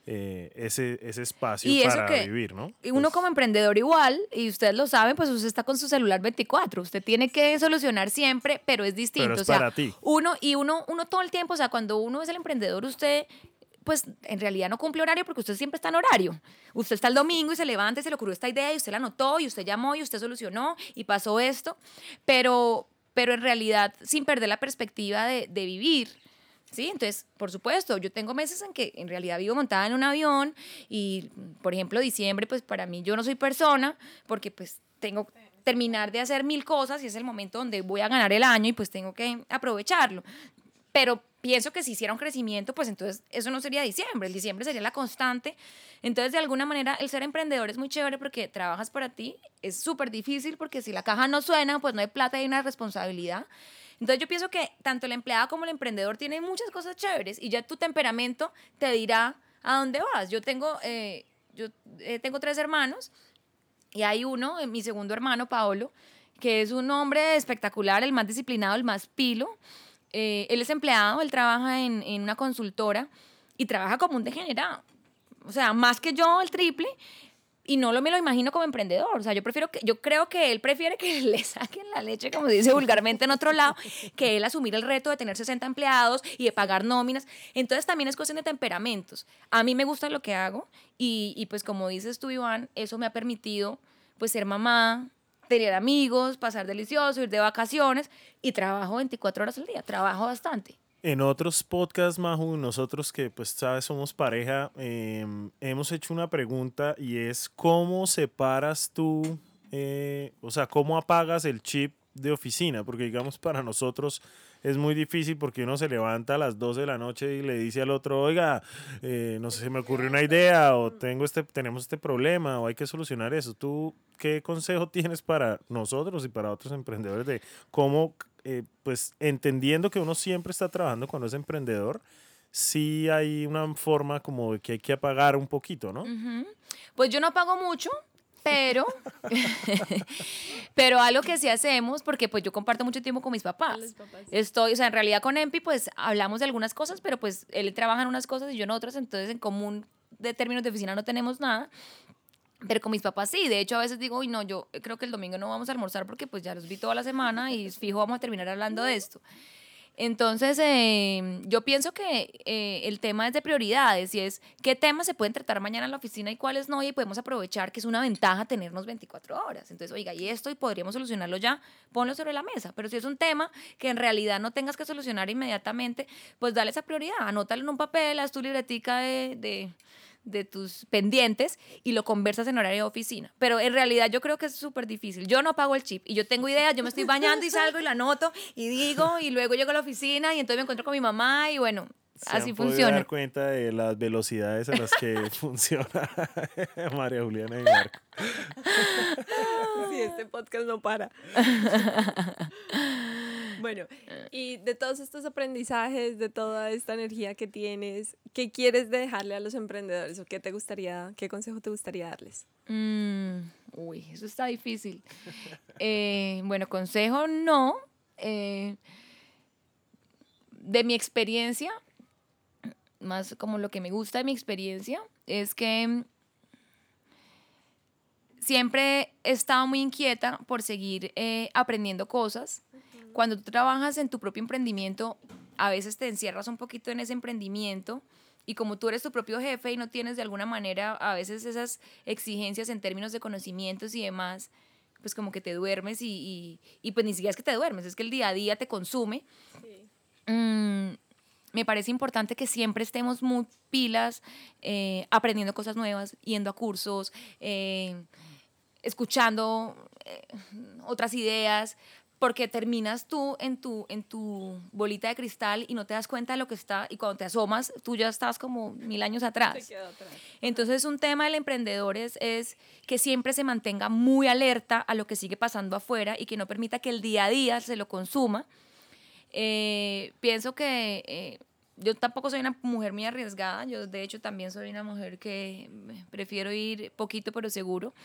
eh, ese, ese espacio para vivir, ¿no? Y uno pues como emprendedor igual, y ustedes lo saben, pues usted está con su celular 24, usted tiene que solucionar siempre, pero es distinto. Pero es o sea, para ti. Uno, y uno, uno todo el tiempo, o sea, cuando uno es el emprendedor, usted pues en realidad no cumple horario porque usted siempre está en horario. Usted está el domingo y se levanta y se le ocurrió esta idea y usted la anotó y usted llamó y usted solucionó y pasó esto, pero, pero en realidad sin perder la perspectiva de, de vivir ¿sí? Entonces, por supuesto, yo tengo meses en que en realidad vivo montada en un avión y, por ejemplo, diciembre, pues para mí yo no soy persona porque pues tengo terminar de hacer mil cosas y es el momento donde voy a ganar el año y pues tengo que aprovecharlo. Pero pienso que si hiciera un crecimiento, pues entonces eso no sería diciembre, el diciembre sería la constante. Entonces, de alguna manera, el ser emprendedor es muy chévere porque trabajas para ti, es súper difícil porque si la caja no suena, pues no hay plata y hay una responsabilidad. Entonces yo pienso que tanto el empleado como el emprendedor tienen muchas cosas chéveres y ya tu temperamento te dirá a dónde vas. Yo tengo, eh, yo, eh, tengo tres hermanos y hay uno, eh, mi segundo hermano, Paolo, que es un hombre espectacular, el más disciplinado, el más pilo. Eh, él es empleado, él trabaja en, en, una consultora y trabaja como un degenerado. O sea, más que yo, el triple. Y no lo, me lo imagino como emprendedor. O sea, yo prefiero que, yo creo que él prefiere que (laughs) le saquen la leche, como dice vulgarmente en otro lado, que él asumir el reto de tener 60 empleados y de pagar nóminas. Entonces también es cuestión de temperamentos. A mí me gusta lo que hago y, y pues como dices tú, Iván, eso me ha permitido pues ser mamá, tener amigos, pasar delicioso, ir de vacaciones y trabajo 24 horas al día, trabajo bastante. En otros podcasts, Maju, nosotros que pues sabes somos pareja, eh, hemos hecho una pregunta y es cómo separas tú, eh, o sea, cómo apagas el chip de oficina, porque digamos para nosotros es muy difícil porque uno se levanta a las 12 de la noche y le dice al otro, oiga, eh, no sé, se me ocurrió una idea o tengo este, tenemos este problema o hay que solucionar eso. ¿Tú qué consejo (laughs) tienes para nosotros y para otros emprendedores de cómo, eh, pues entendiendo que uno siempre está trabajando cuando es emprendedor, sí hay una forma como de que hay que apagar un poquito, ¿no? Uh -huh. Pues yo no apago mucho, pero, (laughs) pero algo que sí hacemos, porque pues yo comparto mucho tiempo con mis papás. papás. Estoy, o sea, en realidad con Empi pues hablamos de algunas cosas, pero pues él trabaja en unas cosas y yo en otras, entonces en común de términos de oficina no tenemos nada. Pero con mis papás sí, de hecho a veces digo, uy, no, yo creo que el domingo no vamos a almorzar porque pues ya los vi toda la semana y fijo vamos a terminar hablando de esto. Entonces, eh, yo pienso que eh, el tema es de prioridades y es qué temas se pueden tratar mañana en la oficina y cuáles no, y podemos aprovechar que es una ventaja tenernos 24 horas. Entonces, oiga, y esto y podríamos solucionarlo ya, ponlo sobre la mesa. Pero si es un tema que en realidad no tengas que solucionar inmediatamente, pues dale esa prioridad, anótalo en un papel, haz tu libretica de de tus pendientes y lo conversas en horario de oficina. Pero en realidad yo creo que es súper difícil. Yo no apago el chip y yo tengo ideas, yo me estoy bañando y salgo y la anoto y digo y luego llego a la oficina y entonces me encuentro con mi mamá y bueno, ¿Se así han funciona. dar cuenta de las velocidades a las que (laughs) funciona (laughs) María Juliana y Marco. Sí, este podcast no para. (laughs) Bueno, y de todos estos aprendizajes, de toda esta energía que tienes, ¿qué quieres dejarle a los emprendedores o qué te gustaría, qué consejo te gustaría darles? Mm, uy, eso está difícil. (laughs) eh, bueno, consejo no. Eh, de mi experiencia, más como lo que me gusta de mi experiencia, es que siempre he estado muy inquieta por seguir eh, aprendiendo cosas. Cuando tú trabajas en tu propio emprendimiento, a veces te encierras un poquito en ese emprendimiento y como tú eres tu propio jefe y no tienes de alguna manera a veces esas exigencias en términos de conocimientos y demás, pues como que te duermes y, y, y pues ni siquiera es que te duermes, es que el día a día te consume. Sí. Mm, me parece importante que siempre estemos muy pilas, eh, aprendiendo cosas nuevas, yendo a cursos, eh, escuchando eh, otras ideas, porque terminas tú en tu, en tu bolita de cristal y no te das cuenta de lo que está, y cuando te asomas, tú ya estás como mil años atrás. atrás. Entonces, un tema del emprendedor es, es, que siempre se mantenga muy alerta a lo que sigue pasando afuera y que no permita que el día a día se lo consuma. Eh, pienso que eh, yo tampoco soy una mujer muy arriesgada, yo de hecho también soy una mujer que prefiero ir poquito pero seguro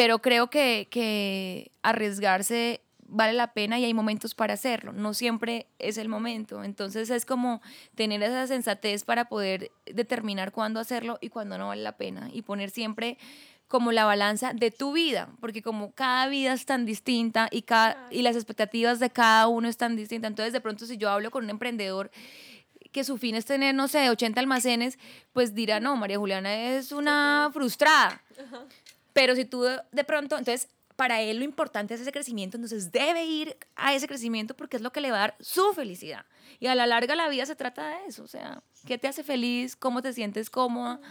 pero creo que, que, arriesgarse vale la pena y hay momentos para hacerlo, no siempre es el momento, entonces es como tener esa sensatez para poder determinar cuándo hacerlo y cuándo no vale la pena y poner siempre como la balanza de tu vida, porque como cada vida es tan distinta y, cada, y las expectativas de cada uno están distintas, entonces de pronto si yo hablo con un emprendedor que su fin es tener, no sé, 80 almacenes, pues dirá, no, María Juliana es una frustrada. Pero si tú de pronto, entonces, para él lo importante es ese crecimiento, entonces debe ir a ese crecimiento porque es lo que le va a dar su felicidad. Y a la larga la vida se trata de eso, o sea, ¿qué te hace feliz? ¿Cómo te sientes cómoda?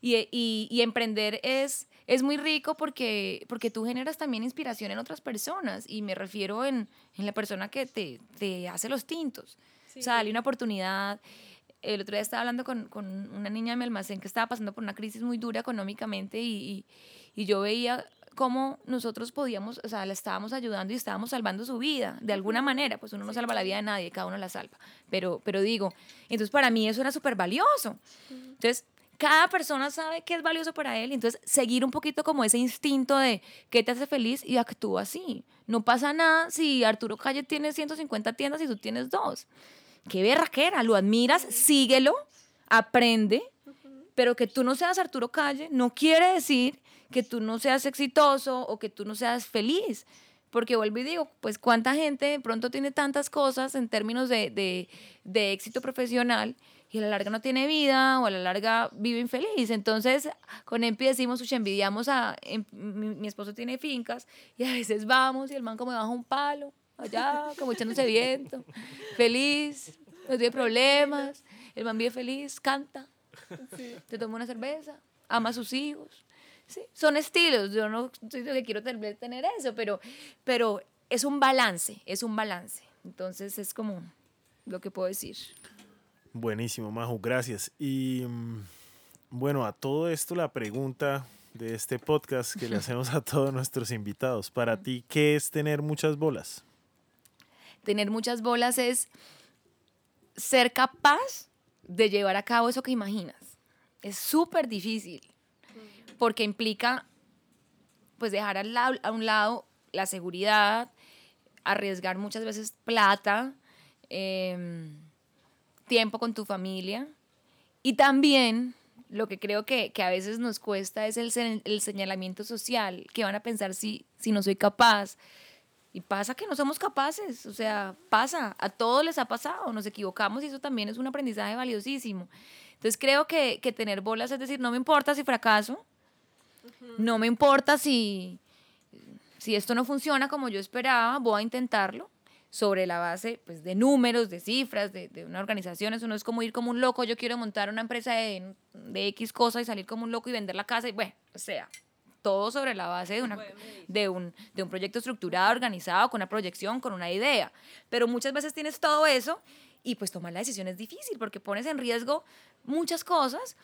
Y, y, y emprender es, es muy rico porque, porque tú generas también inspiración en otras personas y me refiero en, en la persona que te, te hace los tintos. O sea, dale una oportunidad. El otro día estaba hablando con, con, una niña de mi almacén que estaba pasando por una crisis muy dura económicamente y, y, y yo veía cómo nosotros podíamos, o sea, la estábamos ayudando y estábamos salvando su vida, de alguna manera, pues uno no salva la vida de nadie, cada uno la salva, pero, pero digo, entonces para mí eso era súper valioso. Entonces, cada persona sabe qué es valioso para él, entonces seguir un poquito como ese instinto de qué te hace feliz y actúa así. No pasa nada si Arturo Calle tiene 150 tiendas y tú tienes dos. Qué berraquera, lo admiras, síguelo, aprende, pero que tú no seas Arturo Calle no quiere decir que tú no seas exitoso o que tú no seas feliz. Porque vuelvo y digo, pues cuánta gente de pronto tiene tantas cosas en términos de, de, éxito profesional y a la larga no tiene vida o a la larga vive infeliz. Entonces, con Empi decimos, envidiamos a, mi, mi, esposo tiene fincas y a veces vamos y el man como baja un palo, allá, como echándose viento, feliz, no tiene problemas, el man vive feliz, canta, sí. te toma una cerveza, ama a sus hijos. Sí, son estilos, yo no soy que quiero tener, tener eso, pero, pero es un balance, es un balance. Entonces es como lo que puedo decir. Buenísimo, Majo, gracias. Y bueno, a todo esto la pregunta de este podcast que le (laughs) hacemos a todos nuestros invitados. Para ti, ¿qué es tener muchas bolas? Tener muchas bolas es ser capaz de llevar a cabo eso que imaginas. Es súper difícil porque implica pues dejar al lado, a un lado la seguridad, arriesgar muchas veces plata, eh, tiempo con tu familia y también lo que creo que, que a veces nos cuesta es el, el, señalamiento social, que van a pensar si, si no soy capaz. Y pasa que no somos capaces, o sea, pasa, a todos les ha pasado, nos equivocamos y eso también es un aprendizaje valiosísimo. Entonces creo que, que tener bolas es decir, no me importa si fracaso, no me importa si, si esto no funciona como yo esperaba, voy a intentarlo sobre la base pues, de números, de cifras, de, de, una organización. Eso no es como ir como un loco, yo quiero montar una empresa de, de X cosa y salir como un loco y vender la casa. Y bueno, o sea, todo sobre la base de, una, de, un, de un proyecto estructurado, organizado, con una proyección, con una idea. Pero muchas veces tienes todo eso y pues tomar la decisión es difícil porque pones en riesgo muchas cosas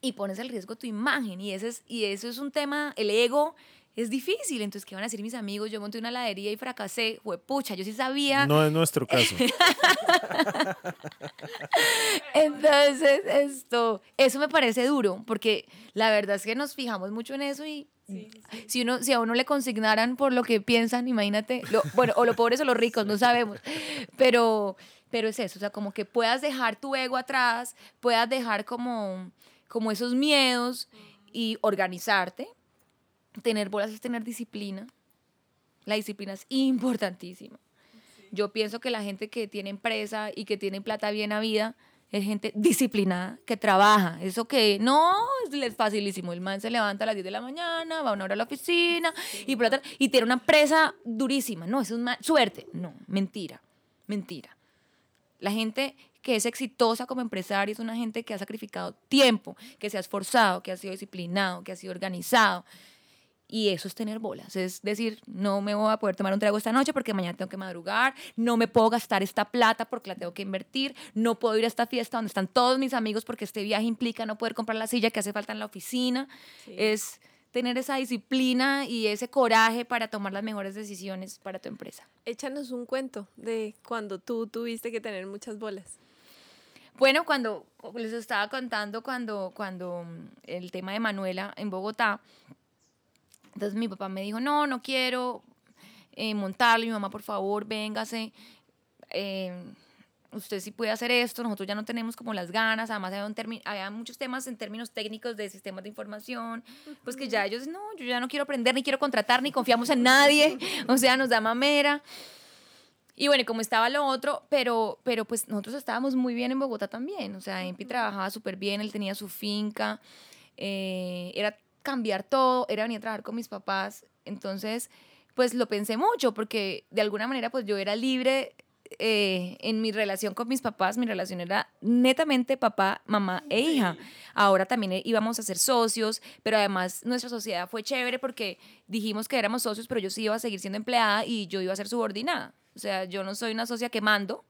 y pones en riesgo tu imagen y, ese es, y eso es un tema, el ego es difícil. Entonces, ¿qué van a decir mis amigos? Yo monté una heladería y fracasé. Fue pucha, yo sí sabía. No es nuestro caso. (laughs) Entonces, esto, eso me parece duro, porque la verdad es que nos fijamos mucho en eso y sí, sí. Si, uno, si a uno le consignaran por lo que piensan, imagínate, lo, bueno, o los pobres o los ricos, no sabemos, pero, pero es eso, o sea, como que puedas dejar tu ego atrás, puedas dejar como, como esos miedos y organizarte, tener bolas es tener disciplina. La disciplina es importantísima. Sí. Yo pienso que la gente que tiene empresa y que tiene plata bien a vida es gente disciplinada, que trabaja. Eso que no es facilísimo. El man se levanta a las 10 de la mañana, va una hora a la oficina sí. y, plata, y tiene una empresa durísima. No, eso es una suerte. No, mentira, mentira. La gente que es exitosa como empresaria es una gente que ha sacrificado tiempo, que se ha esforzado, que ha sido disciplinado, que ha sido organizado. Y eso es tener bolas. Es decir, no me voy a poder tomar un trago esta noche porque mañana tengo que madrugar, no me puedo gastar esta plata porque la tengo que invertir, no puedo ir a esta fiesta donde están todos mis amigos porque este viaje implica no poder comprar la silla que hace falta en la oficina. Sí. Es tener esa disciplina y ese coraje para tomar las mejores decisiones para tu empresa. Échanos un cuento de cuando tú tuviste que tener muchas bolas. Bueno, cuando les estaba contando cuando, cuando el tema de Manuela en Bogotá, entonces mi papá me dijo, no, no quiero eh, montarlo. Mi mamá, por favor, véngase. Eh, usted sí puede hacer esto. Nosotros ya no tenemos como las ganas. Además, había, un había muchos temas en términos técnicos de sistemas de información. Pues que ya ellos, no, yo ya no quiero aprender, ni quiero contratar, ni confiamos en nadie. (laughs) O sea, nos da mamera. Y bueno, como estaba lo otro, pero, pero pues nosotros estábamos muy bien en Bogotá también. O sea, Empi trabajaba súper bien, él tenía su finca. Eh, era cambiar todo, era venir a trabajar con mis papás Entonces, pues lo pensé mucho porque de alguna manera pues yo era libre eh, en mi relación con mis papás, mi relación era netamente papá, mamá e hija. Ahora también íbamos a ser socios, pero además nuestra sociedad fue chévere porque dijimos que éramos socios, pero yo sí iba a seguir siendo empleada y yo iba a ser subordinada. O sea, yo no soy una socia que mando,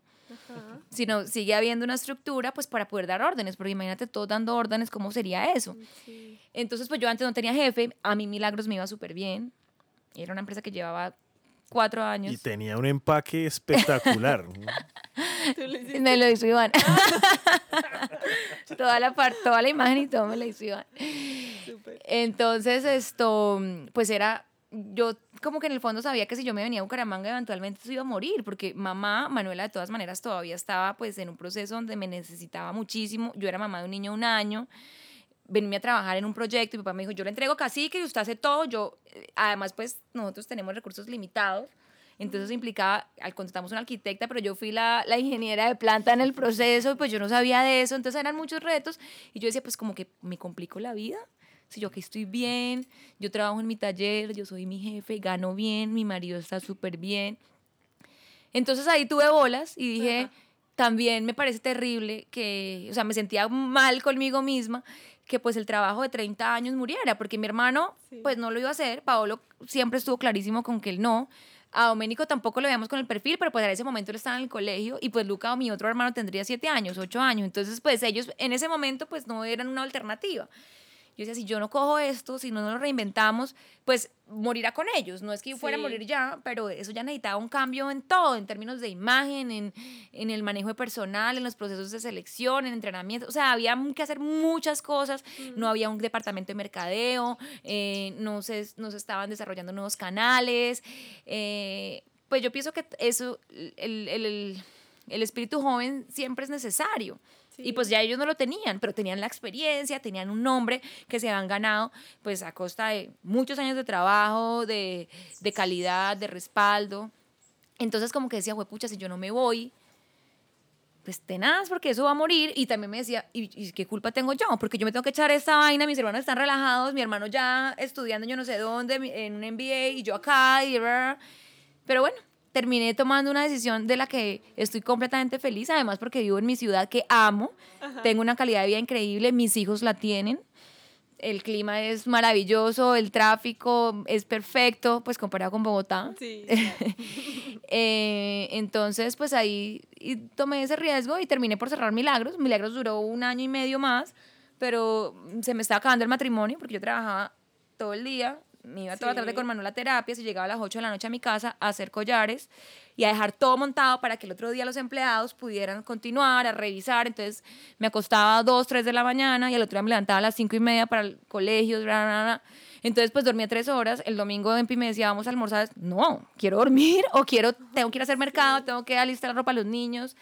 sino sigue habiendo una estructura pues para poder dar órdenes, porque imagínate todos dando órdenes, ¿cómo sería eso? Entonces, pues yo antes no tenía jefe, a mí Milagros me iba súper bien, era una empresa que llevaba cuatro años. Y tenía un empaque espectacular. (laughs) me lo hizo Iván. (laughs) toda, la toda la imagen y todo me lo hizo Iván. Entonces, esto, pues era, yo como que en el fondo sabía que si yo me venía a Bucaramanga eventualmente se iba a morir, porque mamá, Manuela, de todas maneras todavía estaba pues en un proceso donde me necesitaba muchísimo. Yo era mamá de un niño de un año. Venirme a trabajar en un proyecto y papá me dijo, yo le entrego casi que usted hace todo, yo, eh, además pues nosotros tenemos recursos limitados, entonces implicaba, al contratamos una arquitecta, pero yo fui la, la, ingeniera de planta en el proceso pues yo no sabía de eso, entonces eran muchos retos. Y yo decía pues como que me complico la vida. Si yo aquí estoy bien, yo trabajo en mi taller, yo soy mi jefe, gano bien, mi marido está súper bien. Entonces ahí tuve bolas y dije, también me parece terrible que, o sea, me sentía mal conmigo misma que pues el trabajo de 30 años muriera, porque mi hermano pues no lo iba a hacer, Paolo siempre estuvo clarísimo con que él no, a Doménico tampoco lo veíamos con el perfil, pero pues en ese momento él estaba en el colegio y pues Luca, mi otro hermano, tendría 7 años, 8 años, entonces pues ellos en ese momento pues no eran una alternativa. Yo decía, si yo no cojo esto, si no nos lo reinventamos, pues morirá con ellos. No es que yo fuera a morir ya, pero eso ya necesitaba un cambio en todo, en términos de imagen, en, en el manejo de personal, en los procesos de selección, en entrenamiento. O sea, había que hacer muchas cosas. No había un departamento de mercadeo, eh, no, se, no se estaban desarrollando nuevos canales. Eh, pues yo pienso que eso, el, el, el espíritu joven siempre es necesario. Y pues ya ellos no lo tenían, pero tenían la experiencia, tenían un nombre que se habían ganado pues a costa de muchos años de trabajo, de, de calidad, de respaldo. Entonces como que decía, pucha, si yo no me voy, pues tenaz, porque eso va a morir. Y también me decía, ¿y, qué culpa tengo yo? Porque yo me tengo que echar esta vaina, mis hermanos están relajados, mi hermano ya estudiando yo no sé dónde, en un MBA, y yo acá, y... Pero bueno, terminé tomando una decisión de la que estoy completamente feliz, además porque vivo en mi ciudad que amo, tengo una calidad de vida increíble, mis hijos la tienen, el clima es maravilloso, el tráfico es perfecto, pues comparado con Bogotá. Sí, (laughs) eh, entonces, pues ahí tomé ese riesgo y terminé por cerrar Milagros. Milagros duró un año y medio más, pero se me estaba acabando el matrimonio porque yo trabajaba todo el día me iba toda la tarde con Manuel a terapia, y llegaba a las 8 de la noche a mi casa a hacer collares y a dejar todo montado para que el otro día los empleados pudieran continuar a revisar. Entonces me acostaba a 2, 3 de la mañana y el otro día me levantaba a las 5 y media para el colegio. Entonces pues dormía 3 horas. El domingo en me decía, vamos a almorzar. No, quiero dormir o quiero, tengo que ir a hacer mercado, tengo que alistar la ropa a los niños.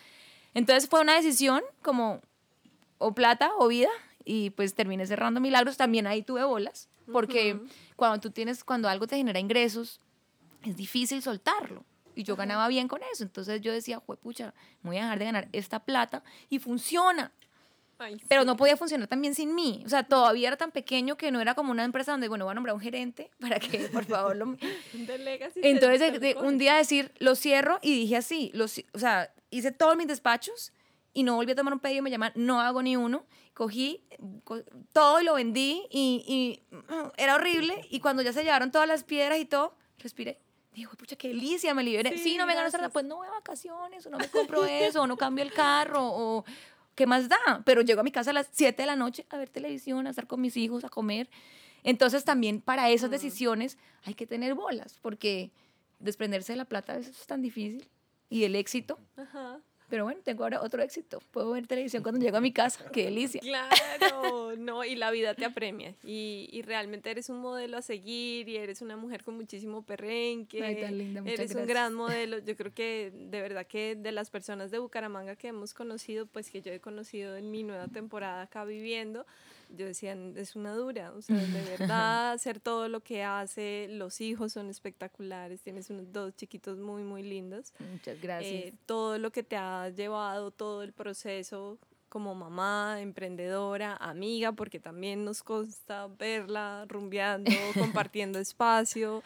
Entonces fue una decisión como o plata o vida y pues terminé cerrando Milagros. También ahí tuve bolas porque cuando tú tienes, cuando algo te genera ingresos, es difícil soltarlo. Y yo ganaba bien con eso. Entonces yo decía, pucha, voy a dejar de ganar esta plata y funciona. Pero no podía funcionar también sin mí. O sea, todavía era tan pequeño que no era como una empresa donde, bueno, voy a nombrar un gerente (laughs) para que, por favor, lo... (laughs) Entonces, un día decir, lo cierro y dije así, los, o sea, hice todos mis despachos y no volví a tomar un pedido, me llaman, no hago ni uno. Cogí todo y lo vendí y, y, (clears throat) era horrible. Y cuando ya se llevaron todas las piedras y todo, respiré. Dijo, pucha, qué delicia, me liberé. Sí, no me gano nada, pues no voy a vacaciones, o no me compro eso, o no cambio el carro, o qué más da. Pero llego a mi casa a las 7 de la noche a ver televisión, a estar con mis hijos, a comer. Entonces también para esas decisiones hay que tener bolas, porque desprenderse de la plata a veces es tan difícil. Y el éxito. Ajá. Pero bueno, tengo ahora otro éxito. Puedo ver televisión cuando llego a mi (laughs) casa. ¡Qué delicia! Claro, (laughs) no, y la vida te apremia. Y, y realmente eres un modelo a seguir y eres una mujer con muchísimo perrenque. Ay, tan linda, Eres un gran modelo. (laughs) Yo creo que de verdad que de las personas de Bucaramanga que hemos conocido, pues que yo he conocido en mi nueva temporada acá viviendo, yo decía, es una dura, o sea, de (laughs) verdad, hacer todo lo que hace, los hijos son espectaculares, tienes unos dos chiquitos muy, muy lindos. Muchas gracias. Eh, todo lo que te ha llevado, todo el proceso, como mamá, emprendedora, amiga, porque también nos consta verla rumbeando, (laughs) compartiendo espacio.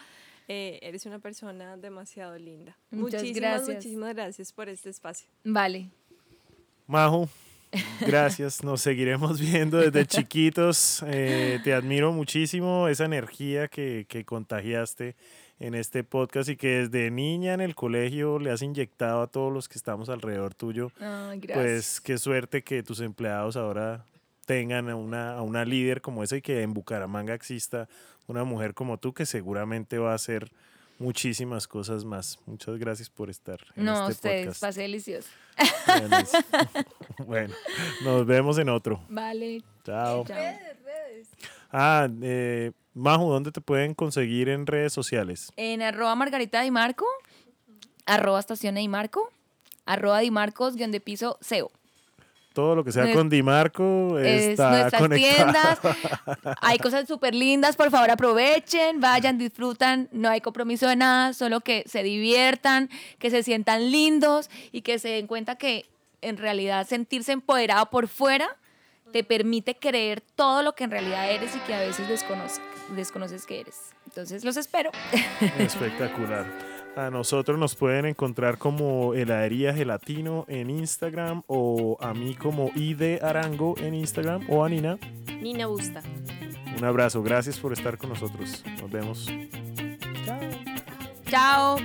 Eh, eres una persona demasiado linda. Muchas muchísimas, gracias. muchísimas gracias por este espacio. Vale. Majo, gracias. Nos seguiremos (laughs) viendo desde chiquitos. Eh, te admiro muchísimo esa energía que, que contagiaste en este podcast y que desde niña en el colegio le has inyectado a todos los que estamos alrededor tuyo. Pues qué suerte que tus empleados ahora tengan a una, a una líder como esa y que en Bucaramanga exista una mujer como tú que seguramente va a hacer muchísimas cosas más. Muchas gracias por estar en no, este ustedes, podcast. pasé delicioso. (laughs) Bueno, nos vemos en otro. Vale. Chao. Chao. Ah, eh, Majo, ¿dónde te pueden conseguir en redes sociales? En arroba Margarita Di Marco, arroba estación Di Marco, arroba Di Marcos, guion de piso, SEO. Todo lo que sea con Dimarco Es está nuestras conectado. tiendas. (laughs) Hay cosas súper lindas, por favor aprovechen, vayan, disfrutan, no hay compromiso de nada, solo que se diviertan, que se sientan lindos y que se den cuenta que en realidad sentirse empoderado por fuera te permite creer todo lo que en realidad eres y que a veces desconoces, desconoces que eres. Entonces los espero. Espectacular. A nosotros nos pueden encontrar como Heladería Gelatino en Instagram o a mí como ID Arango en Instagram o a Nina. Nina Busta. Un abrazo, gracias por estar con nosotros. Nos vemos. Chao.